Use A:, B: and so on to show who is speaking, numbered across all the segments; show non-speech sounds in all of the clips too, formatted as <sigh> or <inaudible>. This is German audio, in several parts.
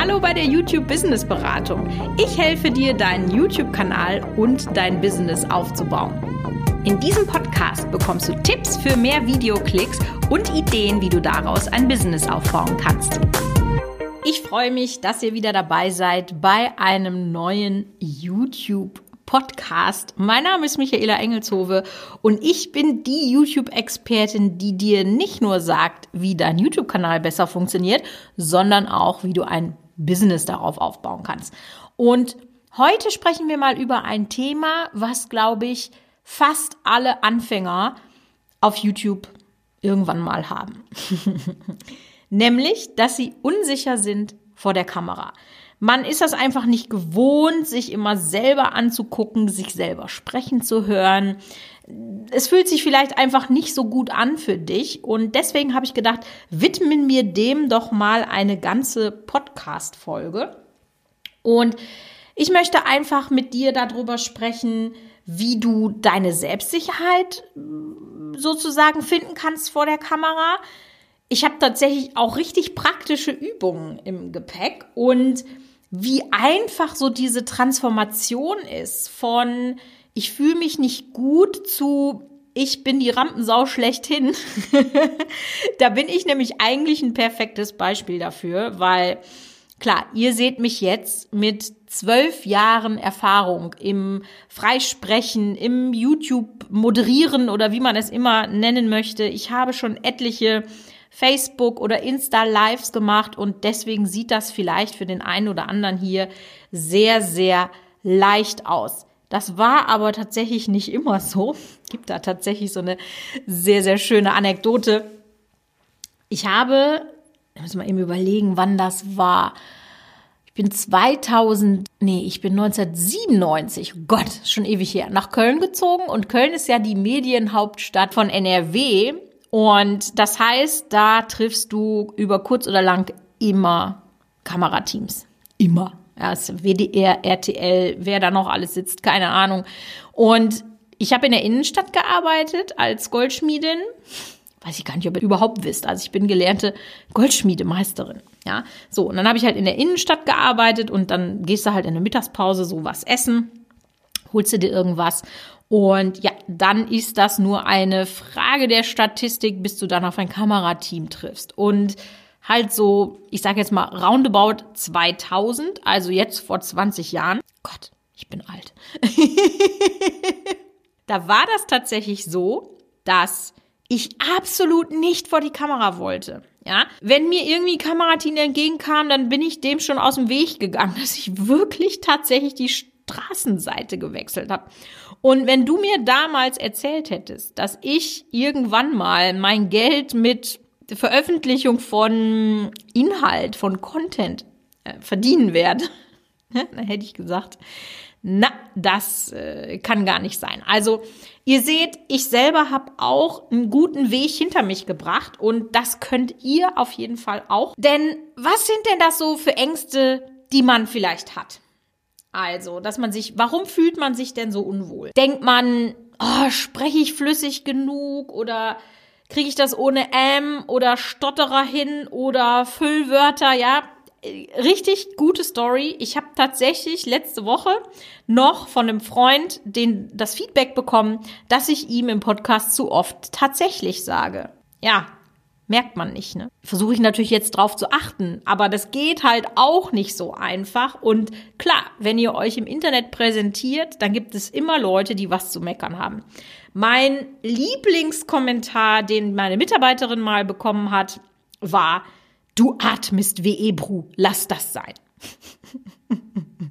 A: Hallo bei der YouTube Business Beratung. Ich helfe dir, deinen YouTube-Kanal und dein Business aufzubauen. In diesem Podcast bekommst du Tipps für mehr Videoklicks und Ideen, wie du daraus ein Business aufbauen kannst. Ich freue mich, dass ihr wieder dabei seid bei einem neuen YouTube Podcast. Mein Name ist Michaela Engelshove und ich bin die YouTube-Expertin, die dir nicht nur sagt, wie dein YouTube-Kanal besser funktioniert, sondern auch, wie du ein Business darauf aufbauen kannst. Und heute sprechen wir mal über ein Thema, was, glaube ich, fast alle Anfänger auf YouTube irgendwann mal haben. <laughs> Nämlich, dass sie unsicher sind vor der Kamera. Man ist das einfach nicht gewohnt, sich immer selber anzugucken, sich selber sprechen zu hören. Es fühlt sich vielleicht einfach nicht so gut an für dich und deswegen habe ich gedacht, widmen wir dem doch mal eine ganze Podcast-Folge. Und ich möchte einfach mit dir darüber sprechen, wie du deine Selbstsicherheit sozusagen finden kannst vor der Kamera. Ich habe tatsächlich auch richtig praktische Übungen im Gepäck und wie einfach so diese Transformation ist von ich fühle mich nicht gut zu ich bin die Rampensau schlechthin. <laughs> da bin ich nämlich eigentlich ein perfektes Beispiel dafür, weil klar, ihr seht mich jetzt mit zwölf Jahren Erfahrung im Freisprechen, im YouTube moderieren oder wie man es immer nennen möchte. Ich habe schon etliche Facebook oder Insta Lives gemacht und deswegen sieht das vielleicht für den einen oder anderen hier sehr, sehr leicht aus. Das war aber tatsächlich nicht immer so. <laughs> Gibt da tatsächlich so eine sehr, sehr schöne Anekdote. Ich habe, ich muss mal eben überlegen, wann das war. Ich bin 2000, nee, ich bin 1997, oh Gott, schon ewig her, nach Köln gezogen und Köln ist ja die Medienhauptstadt von NRW und das heißt, da triffst du über kurz oder lang immer Kamerateams. Immer. Ja, WDR, RTL, wer da noch alles sitzt, keine Ahnung. Und ich habe in der Innenstadt gearbeitet als Goldschmiedin. Weiß ich gar nicht, ob ihr überhaupt wisst. Also ich bin gelernte Goldschmiedemeisterin. Ja, so. Und dann habe ich halt in der Innenstadt gearbeitet und dann gehst du halt in der Mittagspause so was essen, holst du dir irgendwas und ja, dann ist das nur eine Frage der Statistik, bis du dann auf ein Kamerateam triffst. Und halt so, ich sage jetzt mal roundabout 2000, also jetzt vor 20 Jahren. Gott, ich bin alt. <laughs> da war das tatsächlich so, dass ich absolut nicht vor die Kamera wollte. Ja, wenn mir irgendwie Kamerateam entgegenkam, dann bin ich dem schon aus dem Weg gegangen, <laughs> dass ich wirklich tatsächlich die Straßenseite gewechselt habe. Und wenn du mir damals erzählt hättest, dass ich irgendwann mal mein Geld mit Veröffentlichung von Inhalt, von Content äh, verdienen werde, <laughs> dann hätte ich gesagt, na, das äh, kann gar nicht sein. Also ihr seht, ich selber habe auch einen guten Weg hinter mich gebracht und das könnt ihr auf jeden Fall auch. Denn was sind denn das so für Ängste, die man vielleicht hat? Also, dass man sich, warum fühlt man sich denn so unwohl? Denkt man, oh, spreche ich flüssig genug oder kriege ich das ohne M oder Stotterer hin oder Füllwörter, ja? Richtig gute Story. Ich habe tatsächlich letzte Woche noch von einem Freund den, das Feedback bekommen, dass ich ihm im Podcast zu oft tatsächlich sage. Ja, merkt man nicht. Ne? Versuche ich natürlich jetzt drauf zu achten, aber das geht halt auch nicht so einfach. Und klar, wenn ihr euch im Internet präsentiert, dann gibt es immer Leute, die was zu meckern haben. Mein Lieblingskommentar, den meine Mitarbeiterin mal bekommen hat, war, du atmest wie Ebru, lass das sein. <laughs>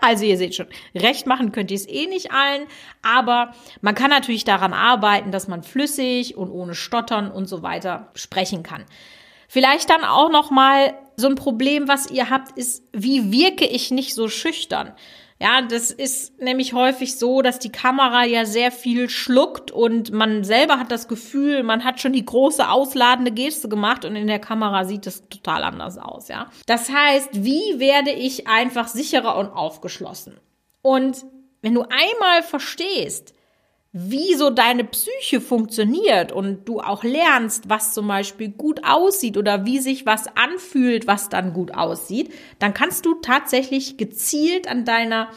A: Also ihr seht schon, recht machen könnt ihr es eh nicht allen, aber man kann natürlich daran arbeiten, dass man flüssig und ohne Stottern und so weiter sprechen kann. Vielleicht dann auch noch mal so ein Problem, was ihr habt, ist, wie wirke ich nicht so schüchtern? Ja, das ist nämlich häufig so, dass die Kamera ja sehr viel schluckt und man selber hat das Gefühl, man hat schon die große ausladende Geste gemacht und in der Kamera sieht es total anders aus, ja. Das heißt, wie werde ich einfach sicherer und aufgeschlossen? Und wenn du einmal verstehst, wie so deine Psyche funktioniert und du auch lernst, was zum Beispiel gut aussieht oder wie sich was anfühlt, was dann gut aussieht, dann kannst du tatsächlich gezielt an deiner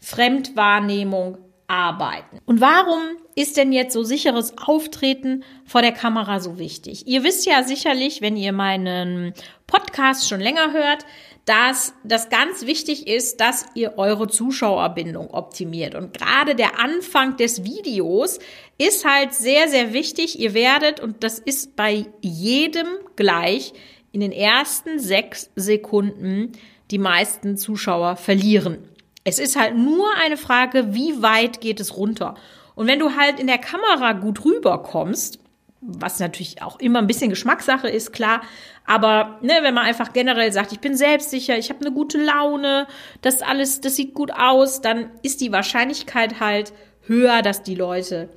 A: Fremdwahrnehmung arbeiten. Und warum ist denn jetzt so sicheres Auftreten vor der Kamera so wichtig? Ihr wisst ja sicherlich, wenn ihr meinen Podcast schon länger hört, dass das ganz wichtig ist, dass ihr eure Zuschauerbindung optimiert. Und gerade der Anfang des Videos ist halt sehr, sehr wichtig. Ihr werdet, und das ist bei jedem gleich, in den ersten sechs Sekunden die meisten Zuschauer verlieren. Es ist halt nur eine Frage, wie weit geht es runter. Und wenn du halt in der Kamera gut rüberkommst, was natürlich auch immer ein bisschen Geschmackssache ist, klar. Aber ne, wenn man einfach generell sagt, ich bin selbstsicher, ich habe eine gute Laune, das alles, das sieht gut aus, dann ist die Wahrscheinlichkeit halt höher, dass die Leute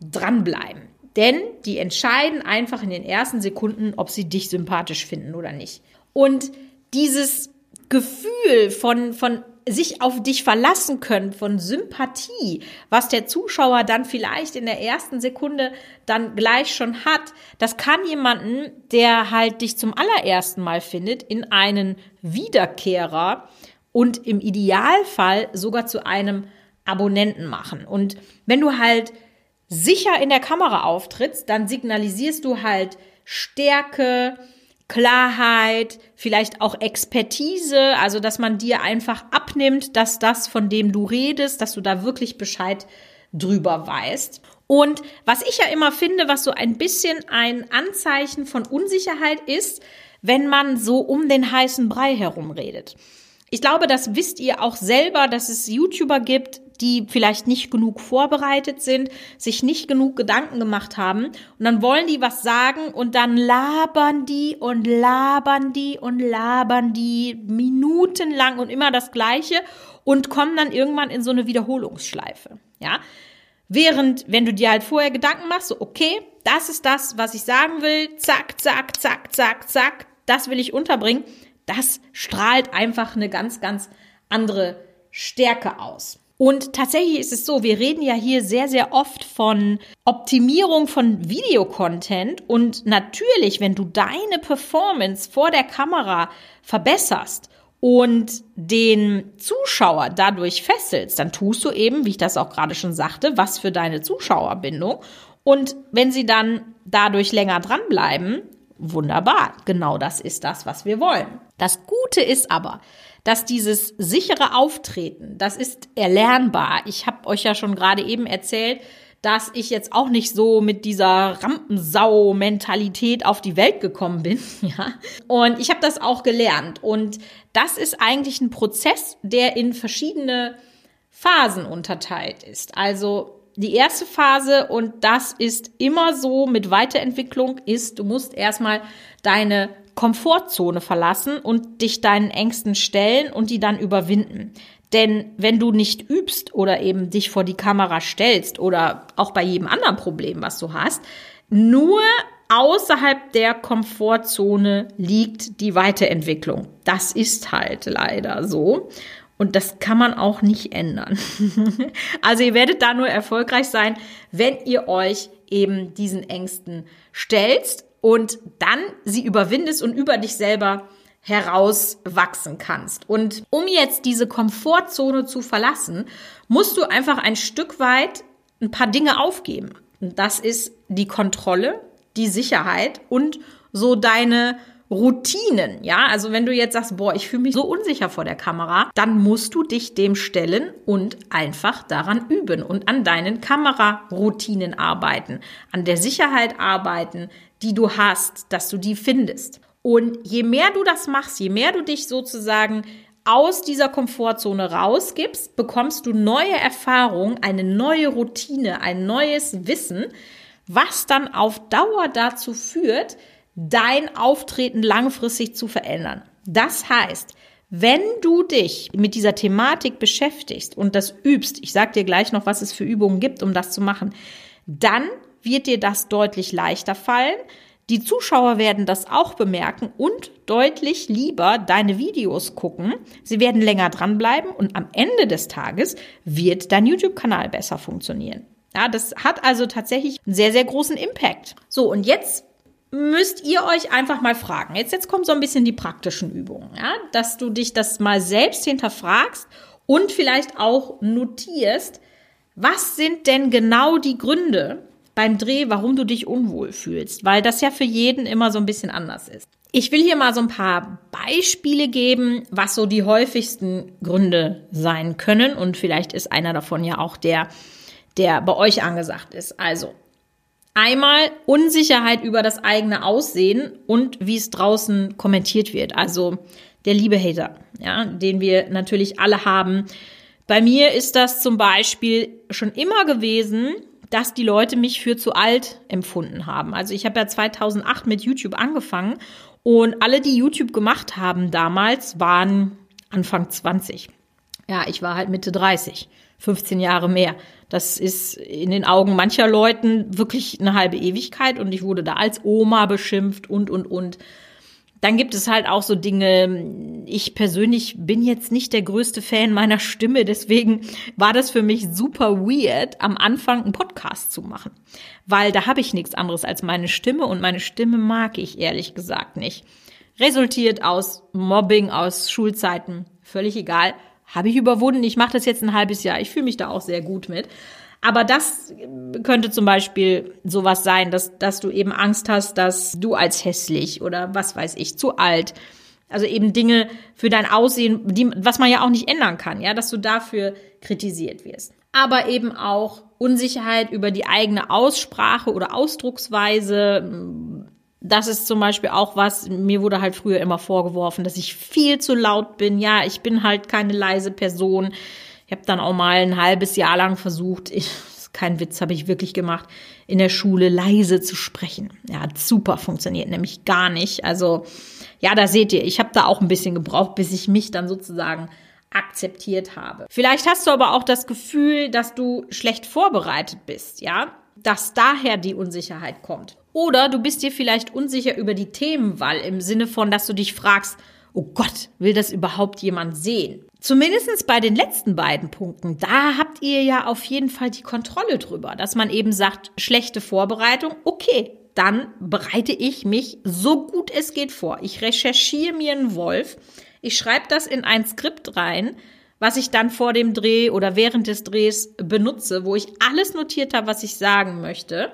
A: dranbleiben. Denn die entscheiden einfach in den ersten Sekunden, ob sie dich sympathisch finden oder nicht. Und dieses Gefühl von, von sich auf dich verlassen können, von Sympathie, was der Zuschauer dann vielleicht in der ersten Sekunde dann gleich schon hat, das kann jemanden, der halt dich zum allerersten Mal findet, in einen Wiederkehrer und im Idealfall sogar zu einem Abonnenten machen. Und wenn du halt sicher in der Kamera auftrittst, dann signalisierst du halt Stärke, Klarheit, vielleicht auch Expertise, also dass man dir einfach abnimmt, dass das, von dem du redest, dass du da wirklich Bescheid drüber weißt. Und was ich ja immer finde, was so ein bisschen ein Anzeichen von Unsicherheit ist, wenn man so um den heißen Brei herum redet. Ich glaube, das wisst ihr auch selber, dass es YouTuber gibt, die vielleicht nicht genug vorbereitet sind, sich nicht genug Gedanken gemacht haben und dann wollen die was sagen und dann labern die und labern die und labern die minutenlang und immer das Gleiche und kommen dann irgendwann in so eine Wiederholungsschleife. Ja, Während, wenn du dir halt vorher Gedanken machst, so, okay, das ist das, was ich sagen will, zack, zack, zack, zack, zack, das will ich unterbringen, das strahlt einfach eine ganz, ganz andere Stärke aus. Und tatsächlich ist es so, wir reden ja hier sehr, sehr oft von Optimierung von Videocontent und natürlich, wenn du deine Performance vor der Kamera verbesserst und den Zuschauer dadurch fesselst, dann tust du eben, wie ich das auch gerade schon sagte, was für deine Zuschauerbindung. Und wenn sie dann dadurch länger dranbleiben, wunderbar, genau das ist das, was wir wollen. Das Gute ist aber, dass dieses sichere Auftreten, das ist erlernbar. Ich habe euch ja schon gerade eben erzählt, dass ich jetzt auch nicht so mit dieser Rampensau-Mentalität auf die Welt gekommen bin. <laughs> Ja? Und ich habe das auch gelernt. Und das ist eigentlich ein Prozess, der in verschiedene Phasen unterteilt ist. Also die erste Phase, und das ist immer so mit Weiterentwicklung, ist, du musst erstmal deine Komfortzone verlassen und dich deinen Ängsten stellen und die dann überwinden. Denn wenn du nicht übst oder eben dich vor die Kamera stellst oder auch bei jedem anderen Problem, was du hast, nur außerhalb der Komfortzone liegt die Weiterentwicklung. Das ist halt leider so. Und das kann man auch nicht ändern. <laughs> also ihr werdet da nur erfolgreich sein, wenn ihr euch eben diesen Ängsten stellt und dann sie überwindest und über dich selber herauswachsen kannst. Und um jetzt diese Komfortzone zu verlassen, musst du einfach ein Stück weit ein paar Dinge aufgeben. Und das ist die Kontrolle, die Sicherheit und so deine Routinen, ja, also wenn du jetzt sagst, boah, ich fühle mich so unsicher vor der Kamera, dann musst du dich dem stellen und einfach daran üben und an deinen Kameraroutinen arbeiten, an der Sicherheit arbeiten, die du hast, dass du die findest. Und je mehr du das machst, je mehr du dich sozusagen aus dieser Komfortzone rausgibst, bekommst du neue Erfahrungen, eine neue Routine, ein neues Wissen, was dann auf Dauer dazu führt, dein Auftreten langfristig zu verändern. Das heißt, wenn du dich mit dieser Thematik beschäftigst und das übst, ich sage dir gleich noch, was es für Übungen gibt, um das zu machen, dann wird dir das deutlich leichter fallen. Die Zuschauer werden das auch bemerken und deutlich lieber deine Videos gucken. Sie werden länger dranbleiben und am Ende des Tages wird dein YouTube-Kanal besser funktionieren. Ja, das hat also tatsächlich einen sehr, sehr großen Impact. So, und jetzt müsst ihr euch einfach mal fragen. Jetzt, jetzt kommen so ein bisschen die praktischen Übungen, ja, dass du dich das mal selbst hinterfragst und vielleicht auch notierst, was sind denn genau die Gründe beim Dreh, warum du dich unwohl fühlst, weil das ja für jeden immer so ein bisschen anders ist. Ich will hier mal so ein paar Beispiele geben, was so die häufigsten Gründe sein können und vielleicht ist einer davon ja auch der, der bei euch angesagt ist. Also Einmal Unsicherheit über das eigene Aussehen und wie es draußen kommentiert wird. Also der liebe Hater, ja, den wir natürlich alle haben. Bei mir ist das zum Beispiel schon immer gewesen, dass die Leute mich für zu alt empfunden haben. Also ich habe ja 2008 mit YouTube angefangen und alle, die YouTube gemacht haben damals, waren Anfang 20. Ja, ich war halt Mitte 30, 15 Jahre mehr. Das ist in den Augen mancher Leuten wirklich eine halbe Ewigkeit und ich wurde da als Oma beschimpft und, und, und. Dann gibt es halt auch so Dinge, ich persönlich bin jetzt nicht der größte Fan meiner Stimme, deswegen war das für mich super weird, am Anfang einen Podcast zu machen. Weil da habe ich nichts anderes als meine Stimme und meine Stimme mag ich ehrlich gesagt nicht. Resultiert aus Mobbing, aus Schulzeiten, völlig egal habe ich überwunden. Ich mache das jetzt ein halbes Jahr. Ich fühle mich da auch sehr gut mit. Aber das könnte zum Beispiel sowas sein, dass, dass du eben Angst hast, dass du als hässlich oder was weiß ich, zu alt, also eben Dinge für dein Aussehen, die, was man ja auch nicht ändern kann, ja, dass du dafür kritisiert wirst. Aber eben auch Unsicherheit über die eigene Aussprache oder Ausdrucksweise, das ist zum Beispiel auch was, mir wurde halt früher immer vorgeworfen, dass ich viel zu laut bin. Ja, ich bin halt keine leise Person. Ich habe dann auch mal ein halbes Jahr lang versucht, ich, kein Witz, habe ich wirklich gemacht, in der Schule leise zu sprechen. Ja, hat super funktioniert, nämlich gar nicht. Also ja, da seht ihr, ich habe da auch ein bisschen gebraucht, bis ich mich dann sozusagen akzeptiert habe. Vielleicht hast du aber auch das Gefühl, dass du schlecht vorbereitet bist, ja? Dass daher die Unsicherheit kommt. Oder du bist dir vielleicht unsicher über die Themenwahl im Sinne von, dass du dich fragst, oh Gott, will das überhaupt jemand sehen? Zumindestens bei den letzten beiden Punkten, da habt ihr ja auf jeden Fall die Kontrolle drüber, dass man eben sagt, schlechte Vorbereitung, okay, dann bereite ich mich so gut es geht vor. Ich recherchiere mir einen Wolf, ich schreibe das in ein Skript rein, was ich dann vor dem Dreh oder während des Drehs benutze, wo ich alles notiert habe, was ich sagen möchte.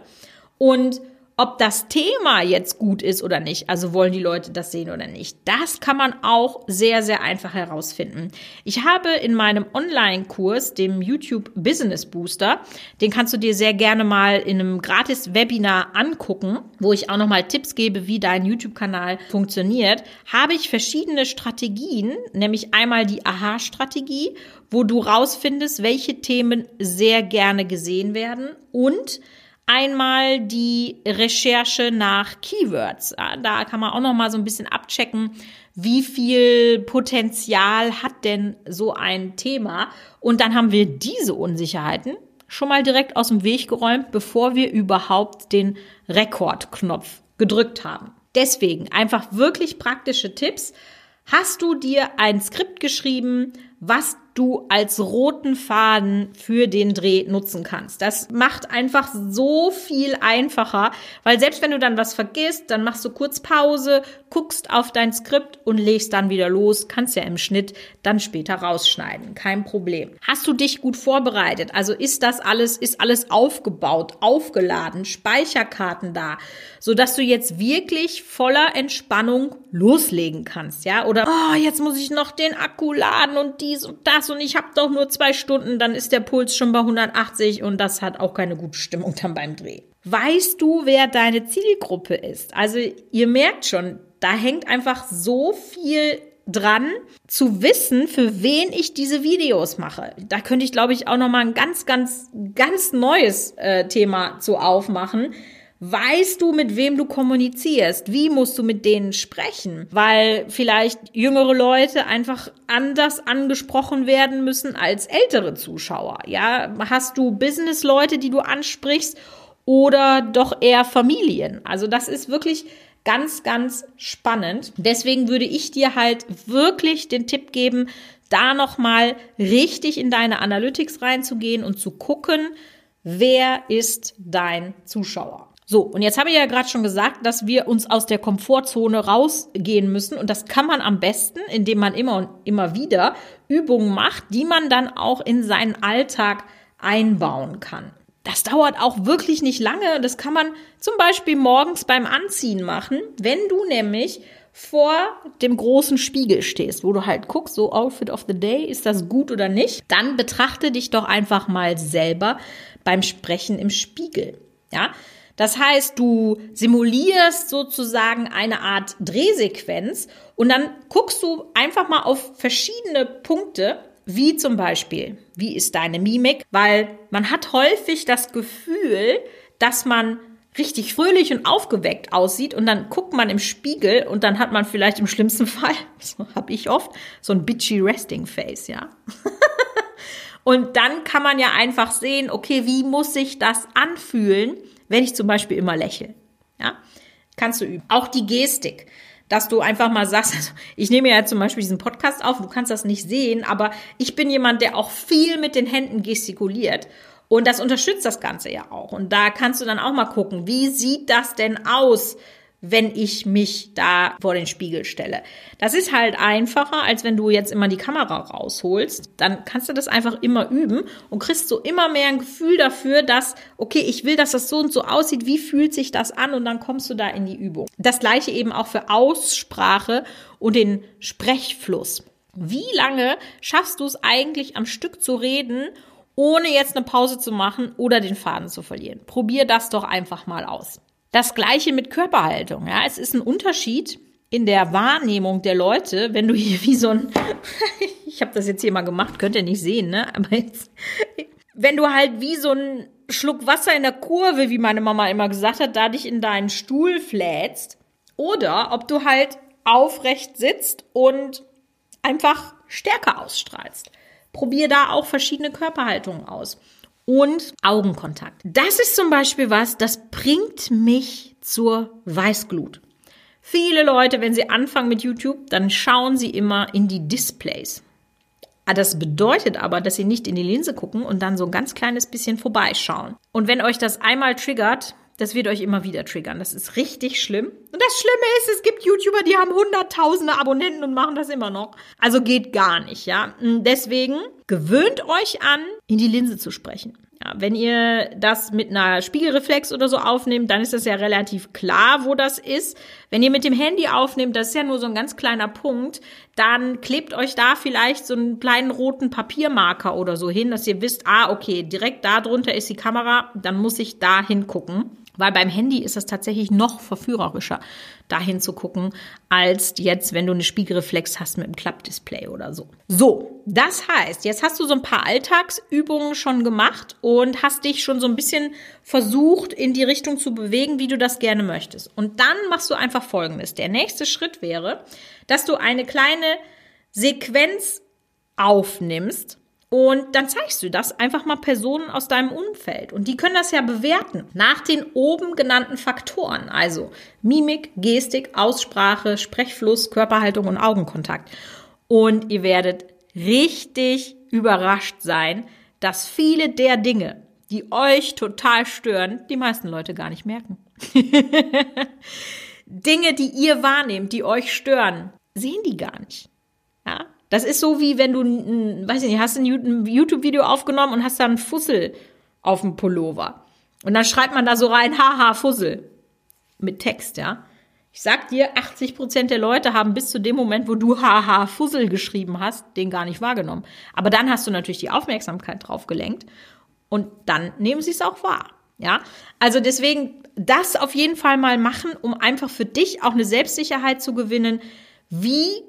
A: Und ob das Thema jetzt gut ist oder nicht, also wollen die Leute das sehen oder nicht, das kann man auch sehr, sehr einfach herausfinden. Ich habe in meinem Online-Kurs, dem YouTube Business Booster, den kannst du dir sehr gerne mal in einem gratis Webinar angucken, wo ich auch nochmal Tipps gebe, wie dein YouTube-Kanal funktioniert, habe ich verschiedene Strategien, nämlich einmal die Aha-Strategie, wo du rausfindest, welche Themen sehr gerne gesehen werden und Einmal die Recherche nach Keywords. Da kann man auch noch mal so ein bisschen abchecken, wie viel Potenzial hat denn so ein Thema. Und dann haben wir diese Unsicherheiten schon mal direkt aus dem Weg geräumt, bevor wir überhaupt den Rekordknopf gedrückt haben. Deswegen einfach wirklich praktische Tipps. Hast du dir ein Skript geschrieben, was du als roten Faden für den Dreh nutzen kannst. Das macht einfach so viel einfacher, weil selbst wenn du dann was vergisst, dann machst du kurz Pause, guckst auf dein Skript und legst dann wieder los, kannst ja im Schnitt dann später rausschneiden, kein Problem. Hast du dich gut vorbereitet? Also ist das alles ist alles aufgebaut, aufgeladen, Speicherkarten da, so dass du jetzt wirklich voller Entspannung loslegen kannst, ja? Oder oh, jetzt muss ich noch den Akku laden und dies und das und ich habe doch nur zwei Stunden, dann ist der Puls schon bei 180 und das hat auch keine gute Stimmung dann beim Dreh. Weißt du, wer deine Zielgruppe ist? Also ihr merkt schon, da hängt einfach so viel dran zu wissen, für wen ich diese Videos mache. Da könnte ich, glaube ich, auch noch mal ein ganz, ganz, ganz neues äh, Thema zu aufmachen Weißt du, mit wem du kommunizierst? Wie musst du mit denen sprechen? Weil vielleicht jüngere Leute einfach anders angesprochen werden müssen als ältere Zuschauer. Ja, hast du Business-Leute, die du ansprichst oder doch eher Familien? Also das ist wirklich ganz, ganz spannend. Deswegen würde ich dir halt wirklich den Tipp geben, da nochmal richtig in deine Analytics reinzugehen und zu gucken, wer ist dein Zuschauer? So, und jetzt habe ich ja gerade schon gesagt, dass wir uns aus der Komfortzone rausgehen müssen. Und das kann man am besten, indem man immer und immer wieder Übungen macht, die man dann auch in seinen Alltag einbauen kann. Das dauert auch wirklich nicht lange. Das kann man zum Beispiel morgens beim Anziehen machen, wenn du nämlich vor dem großen Spiegel stehst, wo du halt guckst, so Outfit of the Day, ist das gut oder nicht? Dann betrachte dich doch einfach mal selber beim Sprechen im Spiegel. Ja, das heißt, du simulierst sozusagen eine Art Drehsequenz und dann guckst du einfach mal auf verschiedene Punkte, wie zum Beispiel, wie ist deine Mimik? Weil man hat häufig das Gefühl, dass man richtig fröhlich und aufgeweckt aussieht und dann guckt man im Spiegel und dann hat man vielleicht im schlimmsten <laughs> Fall, so habe ich oft, so ein bitchy Resting Face, ja. <laughs> und dann kann man ja einfach sehen, okay, wie muss sich das anfühlen, wenn ich zum Beispiel immer lächle. Ja, kannst du üben. Auch die Gestik, dass du einfach mal sagst, <laughs> also ich nehme ja zum Beispiel diesen Podcast auf, du kannst das nicht sehen, aber ich bin jemand, der auch viel mit den Händen gestikuliert. Und das unterstützt das Ganze ja auch. Und da kannst du dann auch mal gucken, wie sieht das denn aus, wenn ich mich da vor den Spiegel stelle. Das ist halt einfacher, als wenn du jetzt immer die Kamera rausholst. Dann kannst du das einfach immer üben und kriegst so immer mehr ein Gefühl dafür, dass, okay, ich will, dass das so und so aussieht. Wie fühlt sich das an? Und dann kommst du da in die Übung. Das gleiche eben auch für Aussprache und den Sprechfluss. Wie lange schaffst du es eigentlich am Stück zu reden, ohne jetzt eine Pause zu machen oder den Faden zu verlieren? Probier das doch einfach mal aus. Das gleiche mit Körperhaltung. Ja, es ist ein Unterschied in der Wahrnehmung der Leute, wenn du hier wie so ein, <laughs> ich habe das jetzt hier mal gemacht, könnt ihr nicht sehen, ne? Aber jetzt, wenn du halt wie so ein Schluck Wasser in der Kurve, wie meine Mama immer gesagt hat, da dich in deinen Stuhl flätst, oder ob du halt aufrecht sitzt und einfach Stärke ausstrahlst. Probier da auch verschiedene Körperhaltungen aus und Augenkontakt. Das ist zum Beispiel was, das bringt mich zur Weißglut. Viele Leute, wenn sie anfangen mit YouTube, dann schauen sie immer in die Displays. Ah, das bedeutet aber, dass sie nicht in die Linse gucken und dann so ein ganz kleines bisschen vorbeischauen. Und wenn euch das einmal triggert, das wird euch immer wieder triggern. Das ist richtig schlimm. Und das Schlimme ist, es gibt YouTuber, die haben hunderttausende Abonnenten und machen das immer noch. Also geht gar nicht, ja. Deswegen gewöhnt euch an, in die Linse zu sprechen. Ja, wenn ihr das mit einer Spiegelreflex oder so aufnehmt, dann ist das ja relativ klar, wo das ist. Wenn ihr mit dem Handy aufnehmt, das ist ja nur so ein ganz kleiner Punkt, dann klebt euch da vielleicht so einen kleinen roten Papiermarker oder so hin, dass ihr wisst, ah, okay, direkt da drunter ist die Kamera, dann muss ich da hingucken. Weil beim Handy ist es tatsächlich noch verführerischer, dahin zu gucken, als jetzt, wenn du eine Spiegelreflex hast mit einem Klappdisplay oder so. So, das heißt, jetzt hast du so ein paar Alltagsübungen schon gemacht und hast dich schon so ein bisschen versucht, in die Richtung zu bewegen, wie du das gerne möchtest. Und dann machst du einfach Folgendes. Der nächste Schritt wäre, dass du eine kleine Sequenz aufnimmst, und dann zeigst du das einfach mal Personen aus deinem Umfeld. Und die können das ja bewerten nach den oben genannten Faktoren. Also Mimik, Gestik, Aussprache, Sprechfluss, Körperhaltung und Augenkontakt. Und ihr werdet richtig überrascht sein, dass viele der Dinge, die euch total stören, die meisten Leute gar nicht merken. <laughs> Dinge, die ihr wahrnehmt, die euch stören, sehen die gar nicht. Ja? Das ist so wie wenn du, weiß ich nicht, hast ein YouTube-Video aufgenommen und hast da einen Fussel auf dem Pullover. Und dann schreibt man da so rein, haha, Fussel. Mit Text, ja. Ich sag dir, 80 Prozent der Leute haben bis zu dem Moment, wo du haha, Fussel geschrieben hast, den gar nicht wahrgenommen. Aber dann hast du natürlich die Aufmerksamkeit drauf gelenkt und dann nehmen sie es auch wahr. Ja, also deswegen das auf jeden Fall mal machen, um einfach für dich auch eine Selbstsicherheit zu gewinnen. Wie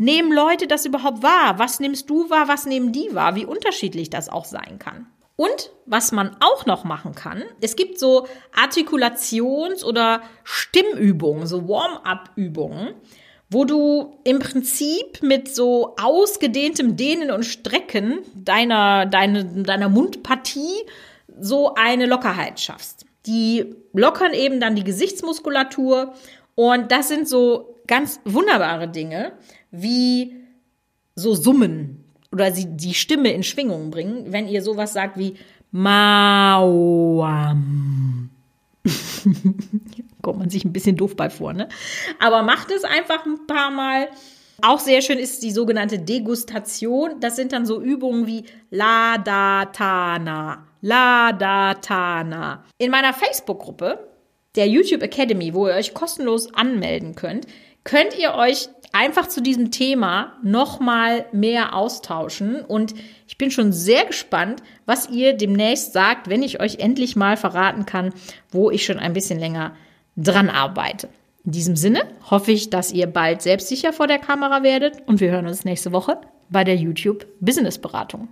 A: Nehmen Leute das überhaupt wahr? Was nimmst du wahr? Was nehmen die wahr? Wie unterschiedlich das auch sein kann. Und was man auch noch machen kann, es gibt so Artikulations- oder Stimmübungen, so Warm-up-Übungen, wo du im Prinzip mit so ausgedehntem Dehnen und Strecken deiner, deine, deiner Mundpartie so eine Lockerheit schaffst. Die lockern eben dann die Gesichtsmuskulatur und das sind so ganz wunderbare Dinge, wie so Summen oder sie die Stimme in Schwingung bringen, wenn ihr sowas sagt wie Mauam. <laughs> Kommt man sich ein bisschen doof bei vor, ne? Aber macht es einfach ein paar Mal. Auch sehr schön ist die sogenannte Degustation. Das sind dann so Übungen wie Ladatana. Ladatana. In meiner Facebook-Gruppe der YouTube Academy, wo ihr euch kostenlos anmelden könnt, könnt ihr euch einfach zu diesem Thema nochmal mehr austauschen. Und ich bin schon sehr gespannt, was ihr demnächst sagt, wenn ich euch endlich mal verraten kann, wo ich schon ein bisschen länger dran arbeite. In diesem Sinne hoffe ich, dass ihr bald selbstsicher vor der Kamera werdet und wir hören uns nächste Woche bei der YouTube Business Beratung.